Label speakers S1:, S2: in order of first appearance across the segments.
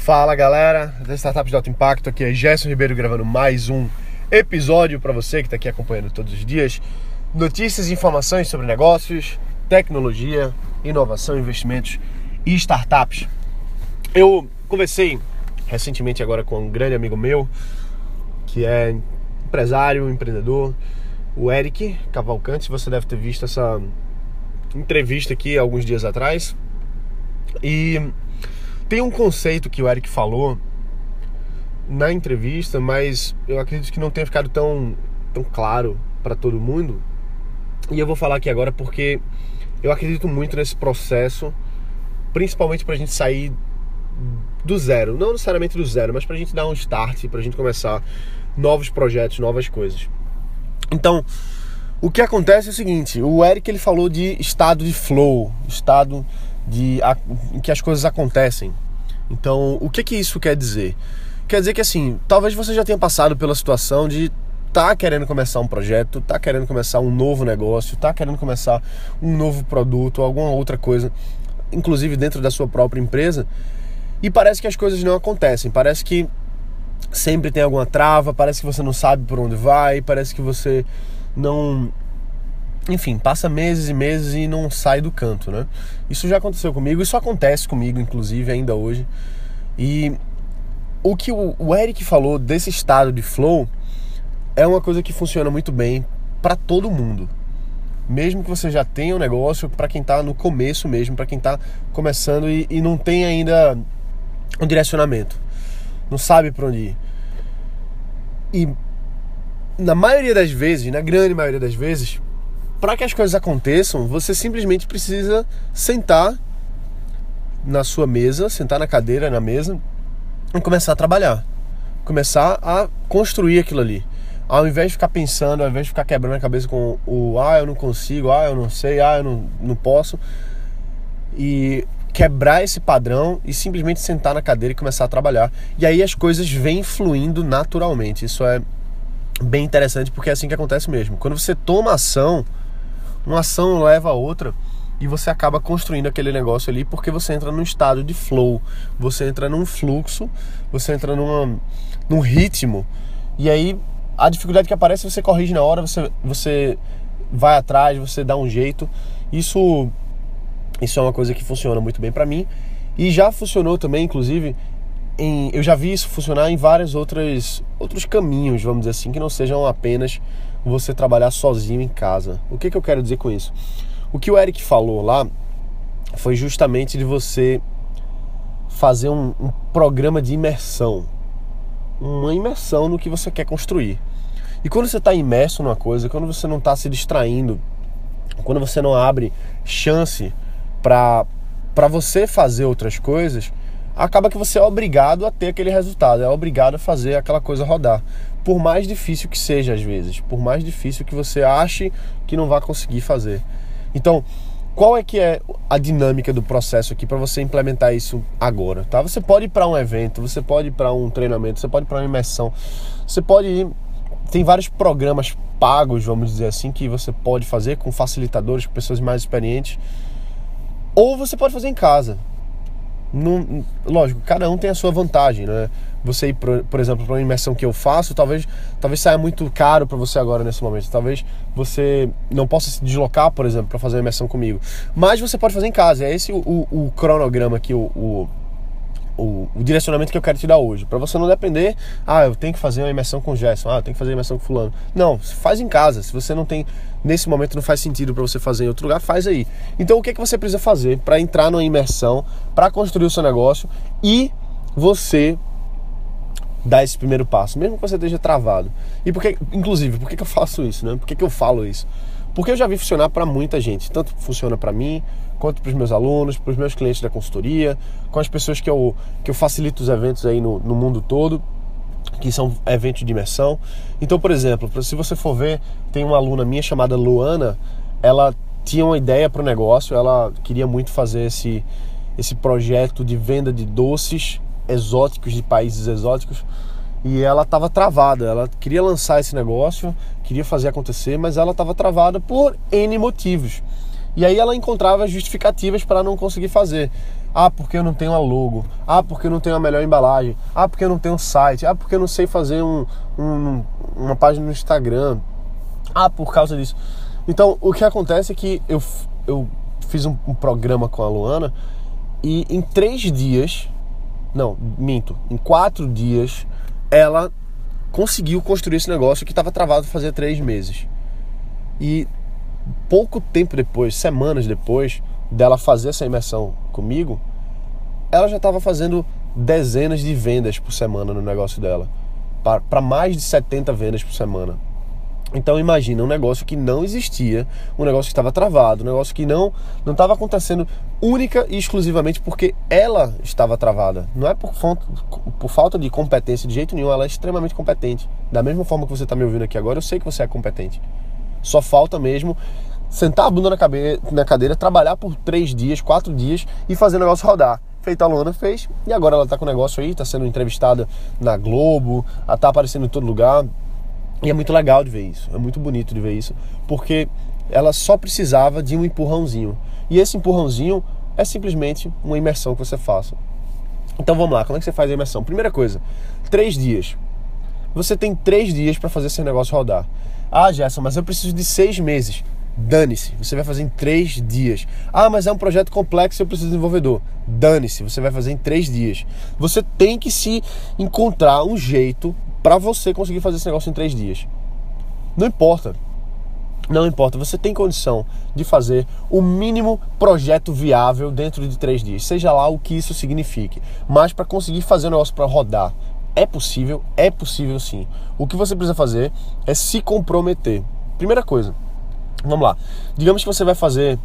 S1: Fala galera das Startups de Alto Impacto, aqui é Gerson Ribeiro gravando mais um episódio para você que está aqui acompanhando todos os dias. Notícias e informações sobre negócios, tecnologia, inovação, investimentos e startups. Eu conversei recentemente agora com um grande amigo meu, que é empresário, empreendedor, o Eric Cavalcante. Você deve ter visto essa entrevista aqui alguns dias atrás. E tem um conceito que o Eric falou na entrevista, mas eu acredito que não tenha ficado tão, tão claro para todo mundo. E eu vou falar aqui agora porque eu acredito muito nesse processo, principalmente para a gente sair do zero, não necessariamente do zero, mas para a gente dar um start, para a gente começar novos projetos, novas coisas. Então, o que acontece é o seguinte: o Eric ele falou de estado de flow, estado de a, que as coisas acontecem. Então, o que que isso quer dizer? Quer dizer que assim, talvez você já tenha passado pela situação de tá querendo começar um projeto, tá querendo começar um novo negócio, tá querendo começar um novo produto, alguma outra coisa, inclusive dentro da sua própria empresa, e parece que as coisas não acontecem, parece que sempre tem alguma trava, parece que você não sabe por onde vai, parece que você não enfim, passa meses e meses e não sai do canto, né? Isso já aconteceu comigo, isso acontece comigo, inclusive, ainda hoje. E o que o Eric falou desse estado de flow é uma coisa que funciona muito bem para todo mundo. Mesmo que você já tenha um negócio, para quem está no começo mesmo, para quem está começando e, e não tem ainda um direcionamento, não sabe para onde ir. E na maioria das vezes, na grande maioria das vezes, para que as coisas aconteçam, você simplesmente precisa sentar na sua mesa, sentar na cadeira, na mesa e começar a trabalhar. Começar a construir aquilo ali. Ao invés de ficar pensando, ao invés de ficar quebrando a cabeça com o ah, eu não consigo, ah, eu não sei, ah, eu não, não posso. E quebrar esse padrão e simplesmente sentar na cadeira e começar a trabalhar. E aí as coisas vêm fluindo naturalmente. Isso é bem interessante porque é assim que acontece mesmo. Quando você toma ação, uma ação leva a outra e você acaba construindo aquele negócio ali porque você entra num estado de flow, você entra num fluxo, você entra numa, num ritmo e aí a dificuldade que aparece você corrige na hora, você, você vai atrás, você dá um jeito. Isso, isso é uma coisa que funciona muito bem para mim e já funcionou também, inclusive, em, eu já vi isso funcionar em vários outros, outros caminhos, vamos dizer assim, que não sejam apenas você trabalhar sozinho em casa. O que, que eu quero dizer com isso? O que o Eric falou lá foi justamente de você fazer um, um programa de imersão. Uma imersão no que você quer construir. E quando você está imerso numa coisa, quando você não está se distraindo, quando você não abre chance para você fazer outras coisas, acaba que você é obrigado a ter aquele resultado, é obrigado a fazer aquela coisa rodar por mais difícil que seja às vezes, por mais difícil que você ache que não vai conseguir fazer. Então, qual é que é a dinâmica do processo aqui para você implementar isso agora, tá? Você pode ir para um evento, você pode ir para um treinamento, você pode ir para uma imersão, você pode ir tem vários programas pagos, vamos dizer assim, que você pode fazer com facilitadores, com pessoas mais experientes. Ou você pode fazer em casa. Lógico, cada um tem a sua vantagem, né? Você ir, por, exemplo, para uma imersão que eu faço, talvez, talvez saia muito caro para você agora nesse momento. Talvez você não possa se deslocar, por exemplo, para fazer uma imersão comigo. Mas você pode fazer em casa. É esse o, o, o cronograma que o, o o, o, direcionamento que eu quero te dar hoje. Para você não depender, ah, eu tenho que fazer uma imersão com o Gerson, ah, eu tenho que fazer uma imersão com fulano. Não, faz em casa. Se você não tem, nesse momento não faz sentido para você fazer em outro lugar, faz aí. Então o que, é que você precisa fazer para entrar numa imersão, para construir o seu negócio e você dar esse primeiro passo, mesmo que você esteja travado. E por que, inclusive, por que, eu faço isso, né? Por que eu falo isso? Porque eu já vi funcionar para muita gente. Tanto funciona para mim, quanto para os meus alunos, para os meus clientes da consultoria, com as pessoas que eu, que eu facilito os eventos aí no, no mundo todo, que são eventos de imersão. Então, por exemplo, se você for ver, tem uma aluna minha chamada Luana, ela tinha uma ideia para o negócio, ela queria muito fazer esse, esse projeto de venda de doces exóticos de países exóticos e ela estava travada. Ela queria lançar esse negócio, queria fazer acontecer, mas ela estava travada por N motivos. E aí ela encontrava justificativas para não conseguir fazer. Ah, porque eu não tenho a logo. Ah, porque eu não tenho a melhor embalagem. Ah, porque eu não tenho site. Ah, porque eu não sei fazer um, um, uma página no Instagram. Ah, por causa disso. Então, o que acontece é que eu, eu fiz um, um programa com a Luana e em três dias, não, minto, em quatro dias, ela conseguiu construir esse negócio que estava travado fazia três meses. E pouco tempo depois, semanas depois dela fazer essa imersão comigo, ela já estava fazendo dezenas de vendas por semana no negócio dela. Para mais de 70 vendas por semana. Então imagina um negócio que não existia, um negócio que estava travado, um negócio que não não estava acontecendo única e exclusivamente porque ela estava travada. Não é por, por falta de competência de jeito nenhum, ela é extremamente competente. Da mesma forma que você está me ouvindo aqui agora, eu sei que você é competente. Só falta mesmo sentar a bunda na, cabeça, na cadeira, trabalhar por três dias, quatro dias e fazer o negócio rodar. Feita a Luana fez, e agora ela está com o negócio aí, está sendo entrevistada na Globo, está aparecendo em todo lugar. E é muito legal de ver isso, é muito bonito de ver isso, porque ela só precisava de um empurrãozinho. E esse empurrãozinho é simplesmente uma imersão que você faça. Então vamos lá, como é que você faz a imersão? Primeira coisa, três dias. Você tem três dias para fazer esse negócio rodar. Ah, Gerson, mas eu preciso de seis meses. Dane-se, você vai fazer em três dias. Ah, mas é um projeto complexo e eu preciso de desenvolvedor. Dane-se, você vai fazer em três dias. Você tem que se encontrar um jeito para você conseguir fazer esse negócio em três dias. Não importa. Não importa, você tem condição de fazer o mínimo projeto viável dentro de três dias, seja lá o que isso signifique. Mas para conseguir fazer o negócio para rodar, é possível? É possível sim. O que você precisa fazer é se comprometer. Primeira coisa, vamos lá. Digamos que você vai fazer.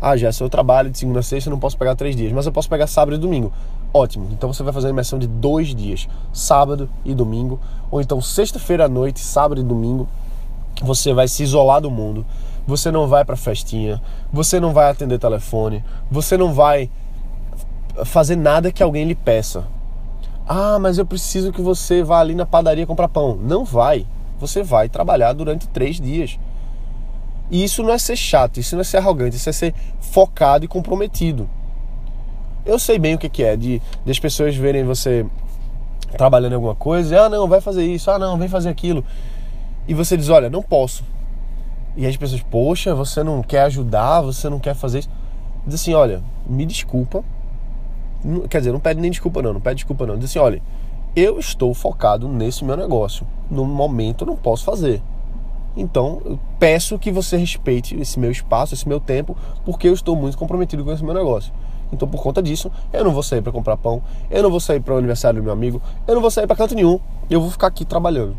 S1: Ah, já, se eu trabalho de segunda a sexta, eu não posso pegar três dias, mas eu posso pegar sábado e domingo. Ótimo. Então você vai fazer a imersão de dois dias, sábado e domingo, ou então sexta-feira à noite, sábado e domingo. Você vai se isolar do mundo. Você não vai para festinha. Você não vai atender telefone. Você não vai fazer nada que alguém lhe peça. Ah, mas eu preciso que você vá ali na padaria comprar pão. Não vai. Você vai trabalhar durante três dias. E isso não é ser chato, isso não é ser arrogante, isso é ser focado e comprometido. Eu sei bem o que, é de, de as pessoas verem você trabalhando em alguma coisa, ah não, vai fazer isso, ah não, vem fazer aquilo. E você diz, olha, não posso. E as pessoas, poxa, você não quer ajudar, você não quer fazer isso. Diz assim, olha, me desculpa, Quer dizer, não pede nem desculpa não, não pede desculpa não. Diz assim, olha, eu estou focado nesse meu negócio. No momento eu não posso fazer. Então, eu peço que você respeite esse meu espaço, esse meu tempo, porque eu estou muito comprometido com esse meu negócio. Então, por conta disso, eu não vou sair para comprar pão, eu não vou sair para o aniversário do meu amigo, eu não vou sair para canto nenhum, eu vou ficar aqui trabalhando.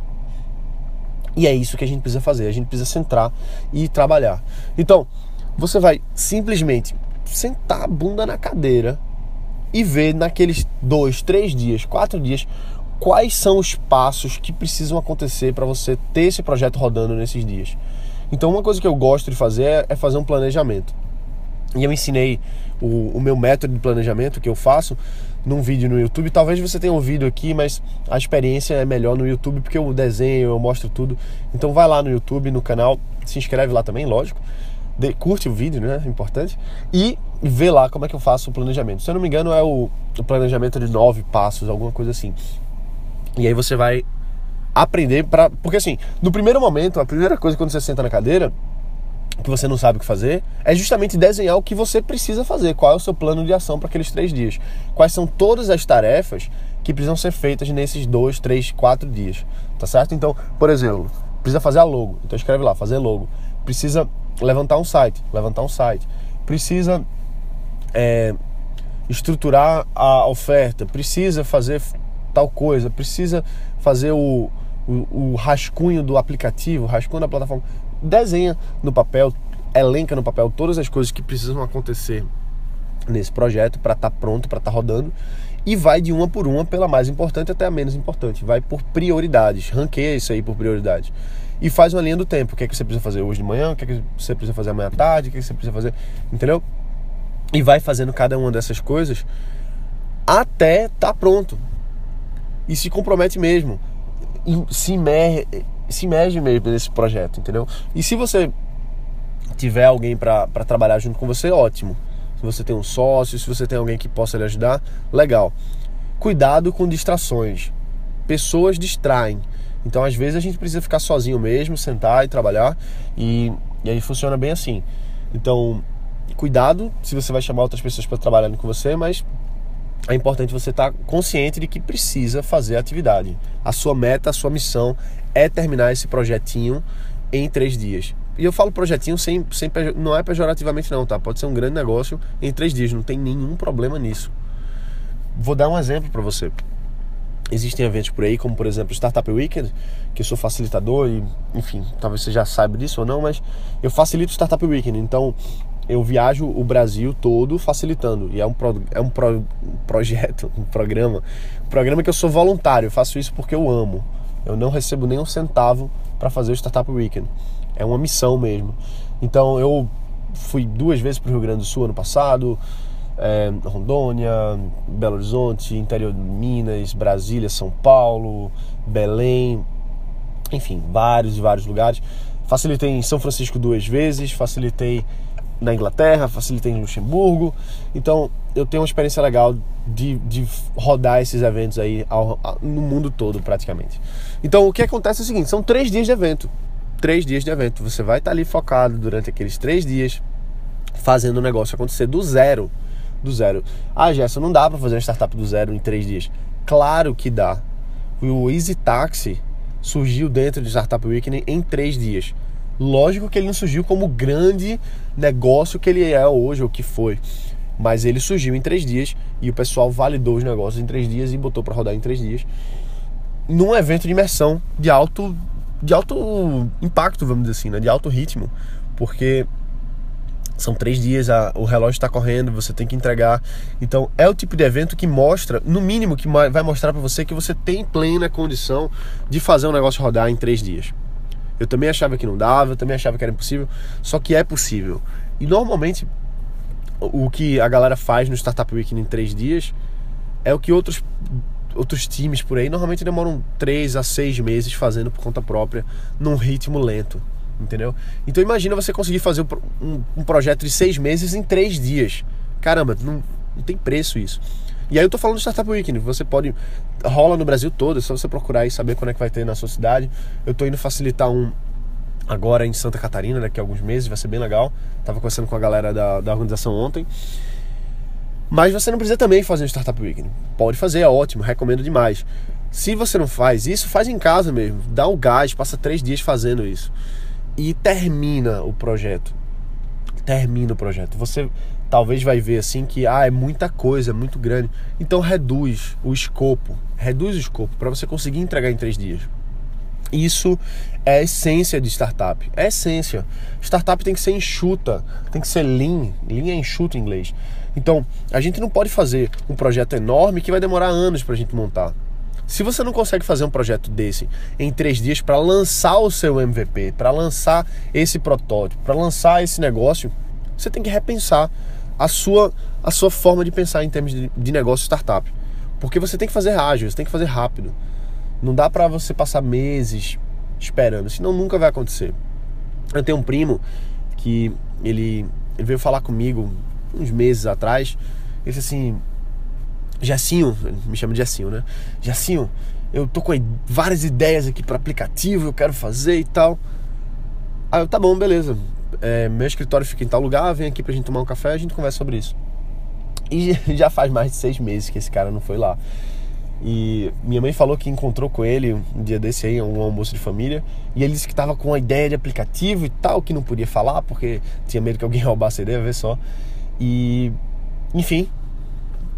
S1: E é isso que a gente precisa fazer, a gente precisa centrar e trabalhar. Então, você vai simplesmente sentar a bunda na cadeira e ver naqueles dois, três dias, quatro dias, quais são os passos que precisam acontecer para você ter esse projeto rodando nesses dias. Então, uma coisa que eu gosto de fazer é fazer um planejamento. E eu ensinei o, o meu método de planejamento que eu faço num vídeo no YouTube. Talvez você tenha ouvido aqui, mas a experiência é melhor no YouTube porque eu desenho, eu mostro tudo. Então vai lá no YouTube, no canal, se inscreve lá também, lógico de, curte o vídeo, né? Importante. E vê lá como é que eu faço o planejamento. Se eu não me engano, é o, o planejamento de nove passos, alguma coisa assim. E aí você vai aprender para. Porque assim, no primeiro momento, a primeira coisa quando você senta na cadeira, que você não sabe o que fazer, é justamente desenhar o que você precisa fazer, qual é o seu plano de ação para aqueles três dias. Quais são todas as tarefas que precisam ser feitas nesses dois, três, quatro dias. Tá certo? Então, por exemplo, precisa fazer a logo. Então escreve lá, fazer logo. Precisa levantar um site, levantar um site. Precisa é, estruturar a oferta, precisa fazer tal coisa, precisa fazer o, o, o rascunho do aplicativo, o rascunho da plataforma. Desenha no papel, elenca no papel todas as coisas que precisam acontecer nesse projeto para estar tá pronto, para estar tá rodando e vai de uma por uma pela mais importante até a menos importante. Vai por prioridades, ranqueia isso aí por prioridade e faz uma linha do tempo. O que é que você precisa fazer hoje de manhã, o que é que você precisa fazer amanhã à tarde, o que é que você precisa fazer, entendeu? E vai fazendo cada uma dessas coisas até tá pronto. E se compromete mesmo. Se imerge, se imerge mesmo nesse projeto, entendeu? E se você tiver alguém para trabalhar junto com você, ótimo. Se você tem um sócio, se você tem alguém que possa lhe ajudar, legal. Cuidado com distrações. Pessoas distraem. Então, às vezes, a gente precisa ficar sozinho mesmo, sentar e trabalhar. E, e aí funciona bem assim. Então, cuidado se você vai chamar outras pessoas para trabalhar com você, mas é importante você estar tá consciente de que precisa fazer a atividade. A sua meta, a sua missão é terminar esse projetinho em três dias. E eu falo projetinho sem, sem não é pejorativamente não, tá? Pode ser um grande negócio em três dias, não tem nenhum problema nisso. Vou dar um exemplo para você. Existem eventos por aí, como por exemplo Startup Weekend, que eu sou facilitador e, enfim, talvez você já saiba disso ou não, mas eu facilito o Startup Weekend. Então, eu viajo o Brasil todo facilitando. E é um, pro, é um, pro, um projeto, um programa, um programa que eu sou voluntário, eu faço isso porque eu amo. Eu não recebo nem um centavo para fazer o Startup Weekend. É uma missão mesmo. Então eu fui duas vezes para o Rio Grande do Sul ano passado, é, Rondônia, Belo Horizonte, interior de Minas, Brasília, São Paulo, Belém, enfim, vários e vários lugares. Facilitei em São Francisco duas vezes, facilitei na Inglaterra, facilitei em Luxemburgo. Então eu tenho uma experiência legal de, de rodar esses eventos aí ao, ao, no mundo todo praticamente. Então o que acontece é o seguinte: são três dias de evento. Três dias de evento. Você vai estar ali focado durante aqueles três dias, fazendo o negócio acontecer do zero. Do zero. Ah, Gerson, não dá para fazer uma startup do zero em três dias. Claro que dá. O Easy Taxi surgiu dentro de Startup Weekend em três dias. Lógico que ele não surgiu como grande negócio que ele é hoje, ou que foi. Mas ele surgiu em três dias e o pessoal validou os negócios em três dias e botou para rodar em três dias. Num evento de imersão de alto, de alto impacto, vamos dizer assim, né? de alto ritmo. Porque são três dias, a, o relógio está correndo, você tem que entregar. Então é o tipo de evento que mostra, no mínimo, que vai mostrar para você que você tem plena condição de fazer um negócio rodar em três dias. Eu também achava que não dava, eu também achava que era impossível, só que é possível. E normalmente o que a galera faz no Startup Weekend em três dias é o que outros, outros times por aí normalmente demoram três a seis meses fazendo por conta própria, num ritmo lento. Entendeu? Então imagina você conseguir fazer um, um projeto de seis meses em três dias. Caramba, não, não tem preço isso. E aí eu tô falando do Startup Weekend, você pode. rola no Brasil todo, é só você procurar e saber quando é que vai ter na sua cidade. Eu tô indo facilitar um agora em Santa Catarina, daqui a alguns meses, vai ser bem legal. Tava conversando com a galera da, da organização ontem. Mas você não precisa também fazer um Startup Weekend. Pode fazer, é ótimo, recomendo demais. Se você não faz isso, faz em casa mesmo. Dá o gás, passa três dias fazendo isso. E termina o projeto. Termina o projeto. Você talvez vai ver assim que ah, é muita coisa, é muito grande. Então reduz o escopo, reduz o escopo para você conseguir entregar em três dias. Isso é a essência de startup. É a essência. Startup tem que ser enxuta, tem que ser lean. Lean é enxuto em inglês. Então, a gente não pode fazer um projeto enorme que vai demorar anos para a gente montar. Se você não consegue fazer um projeto desse em três dias para lançar o seu MVP, para lançar esse protótipo, para lançar esse negócio, você tem que repensar a sua, a sua forma de pensar em termos de, de negócio startup. Porque você tem que fazer ágil, você tem que fazer rápido. Não dá para você passar meses esperando, senão nunca vai acontecer. Eu tenho um primo que ele, ele veio falar comigo uns meses atrás. Ele disse assim: Jacinho, me chama de Jacinho, né? Jacinho, eu tô com várias ideias aqui para aplicativo, eu quero fazer e tal. Aí eu, tá bom, beleza é, meu escritório fica em tal lugar, vem aqui pra gente tomar um café a gente conversa sobre isso. E já faz mais de seis meses que esse cara não foi lá. E minha mãe falou que encontrou com ele um dia desse aí, um almoço de família, e ele disse que tava com uma ideia de aplicativo e tal, que não podia falar porque tinha medo que alguém roubasse a ideia, vê só. E, enfim,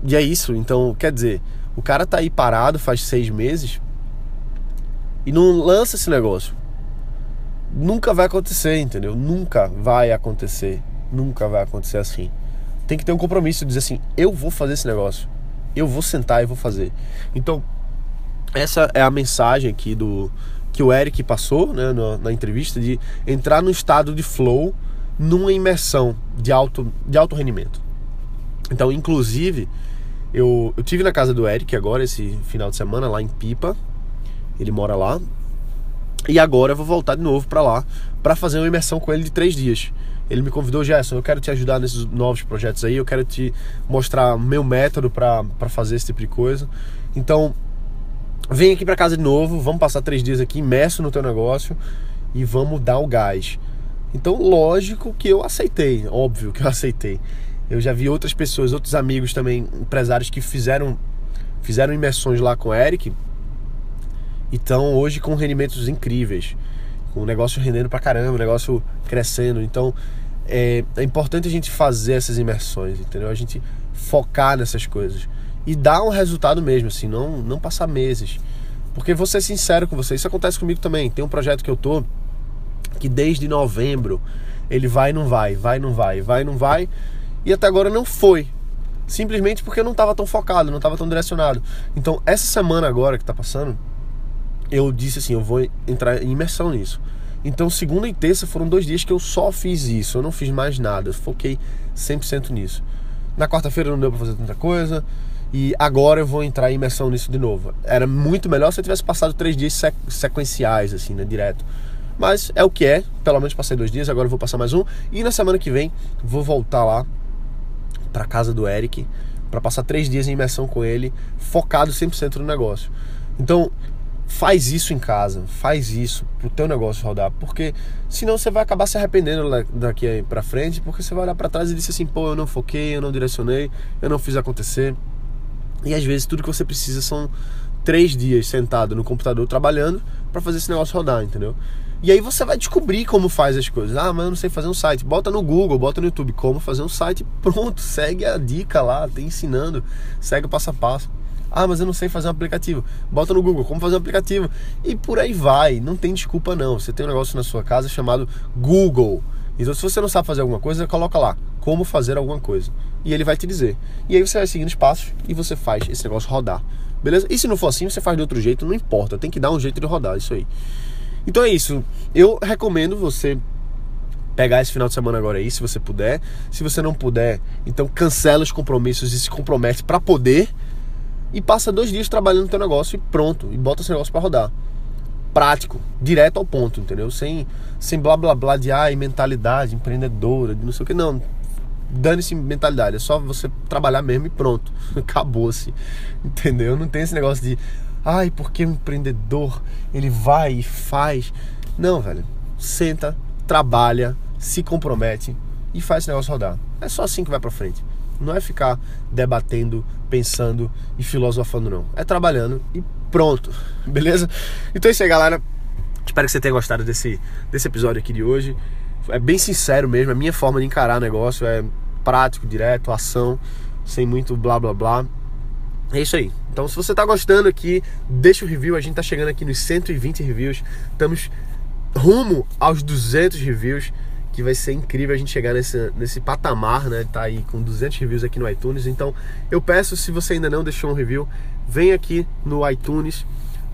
S1: e é isso. Então, quer dizer, o cara tá aí parado faz seis meses e não lança esse negócio nunca vai acontecer, entendeu? Nunca vai acontecer. Nunca vai acontecer assim. Tem que ter um compromisso dizer assim: eu vou fazer esse negócio. Eu vou sentar e vou fazer. Então, essa é a mensagem aqui do que o Eric passou né, na, na entrevista de entrar no estado de flow numa imersão de alto, de alto rendimento. Então, inclusive, eu, eu tive na casa do Eric agora esse final de semana lá em Pipa. Ele mora lá, e agora eu vou voltar de novo para lá para fazer uma imersão com ele de três dias. Ele me convidou, Gerson, eu quero te ajudar nesses novos projetos aí, eu quero te mostrar meu método para fazer esse tipo de coisa. Então, vem aqui para casa de novo, vamos passar três dias aqui imerso no teu negócio e vamos dar o gás. Então, lógico que eu aceitei, óbvio que eu aceitei. Eu já vi outras pessoas, outros amigos também, empresários que fizeram fizeram imersões lá com o Eric e estão hoje com rendimentos incríveis com o negócio rendendo pra caramba, o negócio crescendo. Então é, é importante a gente fazer essas imersões, entendeu? A gente focar nessas coisas e dar um resultado mesmo, assim, não, não passar meses. Porque vou ser sincero com você, isso acontece comigo também. Tem um projeto que eu tô que desde novembro ele vai não vai, vai não vai, vai não vai, e até agora não foi. Simplesmente porque eu não estava tão focado, não estava tão direcionado. Então, essa semana agora que está passando, eu disse assim, eu vou entrar em imersão nisso. Então, segunda e terça foram dois dias que eu só fiz isso, eu não fiz mais nada, eu foquei 100% nisso. Na quarta-feira não deu para fazer tanta coisa e agora eu vou entrar em imersão nisso de novo. Era muito melhor se eu tivesse passado três dias sequenciais, assim, né, direto. Mas é o que é, pelo menos passei dois dias, agora eu vou passar mais um. E na semana que vem vou voltar lá para casa do Eric para passar três dias em imersão com ele, focado 100% no negócio. Então, faz isso em casa, faz isso pro teu negócio rodar, porque senão você vai acabar se arrependendo daqui para frente, porque você vai olhar para trás e dizer assim, pô, eu não foquei, eu não direcionei, eu não fiz acontecer. E às vezes tudo que você precisa são três dias sentado no computador trabalhando para fazer esse negócio rodar, entendeu? E aí você vai descobrir como faz as coisas. Ah, mas eu não sei fazer um site. Bota no Google, bota no YouTube como fazer um site. Pronto, segue a dica lá, tem ensinando, segue o passo a passo. Ah, mas eu não sei fazer um aplicativo. Bota no Google como fazer um aplicativo. E por aí vai. Não tem desculpa não. Você tem um negócio na sua casa chamado Google. Então se você não sabe fazer alguma coisa, coloca lá como fazer alguma coisa. E ele vai te dizer. E aí você vai seguindo os passos e você faz esse negócio rodar. Beleza? E se não for assim, você faz de outro jeito, não importa. Tem que dar um jeito de rodar isso aí. Então é isso. Eu recomendo você pegar esse final de semana agora aí, se você puder. Se você não puder, então cancela os compromissos e se compromete para poder e passa dois dias trabalhando no teu negócio e pronto, e bota esse negócio para rodar. Prático, direto ao ponto, entendeu? Sem, sem blá blá blá de ai, mentalidade empreendedora, de não sei o que, não. Dane-se mentalidade, é só você trabalhar mesmo e pronto. Acabou-se. Entendeu? Não tem esse negócio de ai, porque o empreendedor ele vai e faz. Não, velho. Senta, trabalha, se compromete e faz esse negócio rodar. É só assim que vai para frente. Não é ficar debatendo, pensando e filosofando, não. É trabalhando e pronto. Beleza? Então é isso aí, galera. Espero que você tenha gostado desse, desse episódio aqui de hoje. É bem sincero mesmo, é a minha forma de encarar negócio, é prático, direto, ação, sem muito blá blá blá. É isso aí. Então, se você está gostando aqui, deixa o review. A gente está chegando aqui nos 120 reviews. Estamos rumo aos 200 reviews que vai ser incrível a gente chegar nesse, nesse patamar, né? Tá aí com 200 reviews aqui no iTunes. Então, eu peço, se você ainda não deixou um review, vem aqui no iTunes,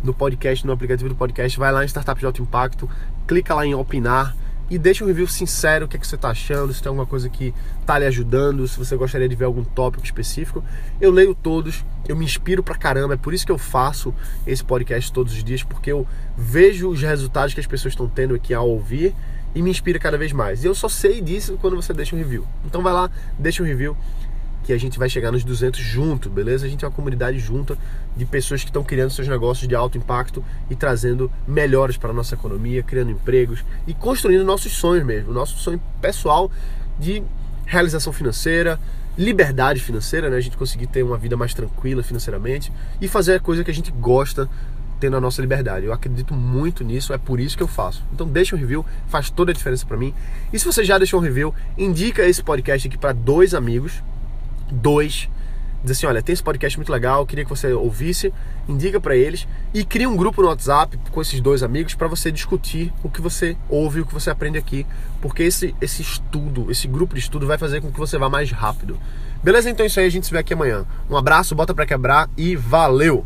S1: no podcast, no aplicativo do podcast, vai lá em Startup de Alto Impacto, clica lá em opinar e deixa um review sincero, o que, é que você está achando, se tem alguma coisa que está lhe ajudando, se você gostaria de ver algum tópico específico. Eu leio todos, eu me inspiro pra caramba, é por isso que eu faço esse podcast todos os dias, porque eu vejo os resultados que as pessoas estão tendo aqui ao ouvir e me inspira cada vez mais. E eu só sei disso quando você deixa um review. Então vai lá, deixa um review que a gente vai chegar nos 200 junto, beleza? A gente é uma comunidade junta de pessoas que estão criando seus negócios de alto impacto e trazendo melhores para a nossa economia, criando empregos e construindo nossos sonhos mesmo, nosso sonho pessoal de realização financeira, liberdade financeira, né? A gente conseguir ter uma vida mais tranquila financeiramente e fazer a coisa que a gente gosta tendo a nossa liberdade. Eu acredito muito nisso, é por isso que eu faço. Então deixa um review, faz toda a diferença para mim. E se você já deixou um review, indica esse podcast aqui para dois amigos, dois. Diz assim, olha, tem esse podcast muito legal, queria que você ouvisse, indica para eles e cria um grupo no WhatsApp com esses dois amigos para você discutir o que você ouve, o que você aprende aqui, porque esse esse estudo, esse grupo de estudo vai fazer com que você vá mais rápido. Beleza? Então é isso aí, a gente se vê aqui amanhã. Um abraço, bota para quebrar e valeu.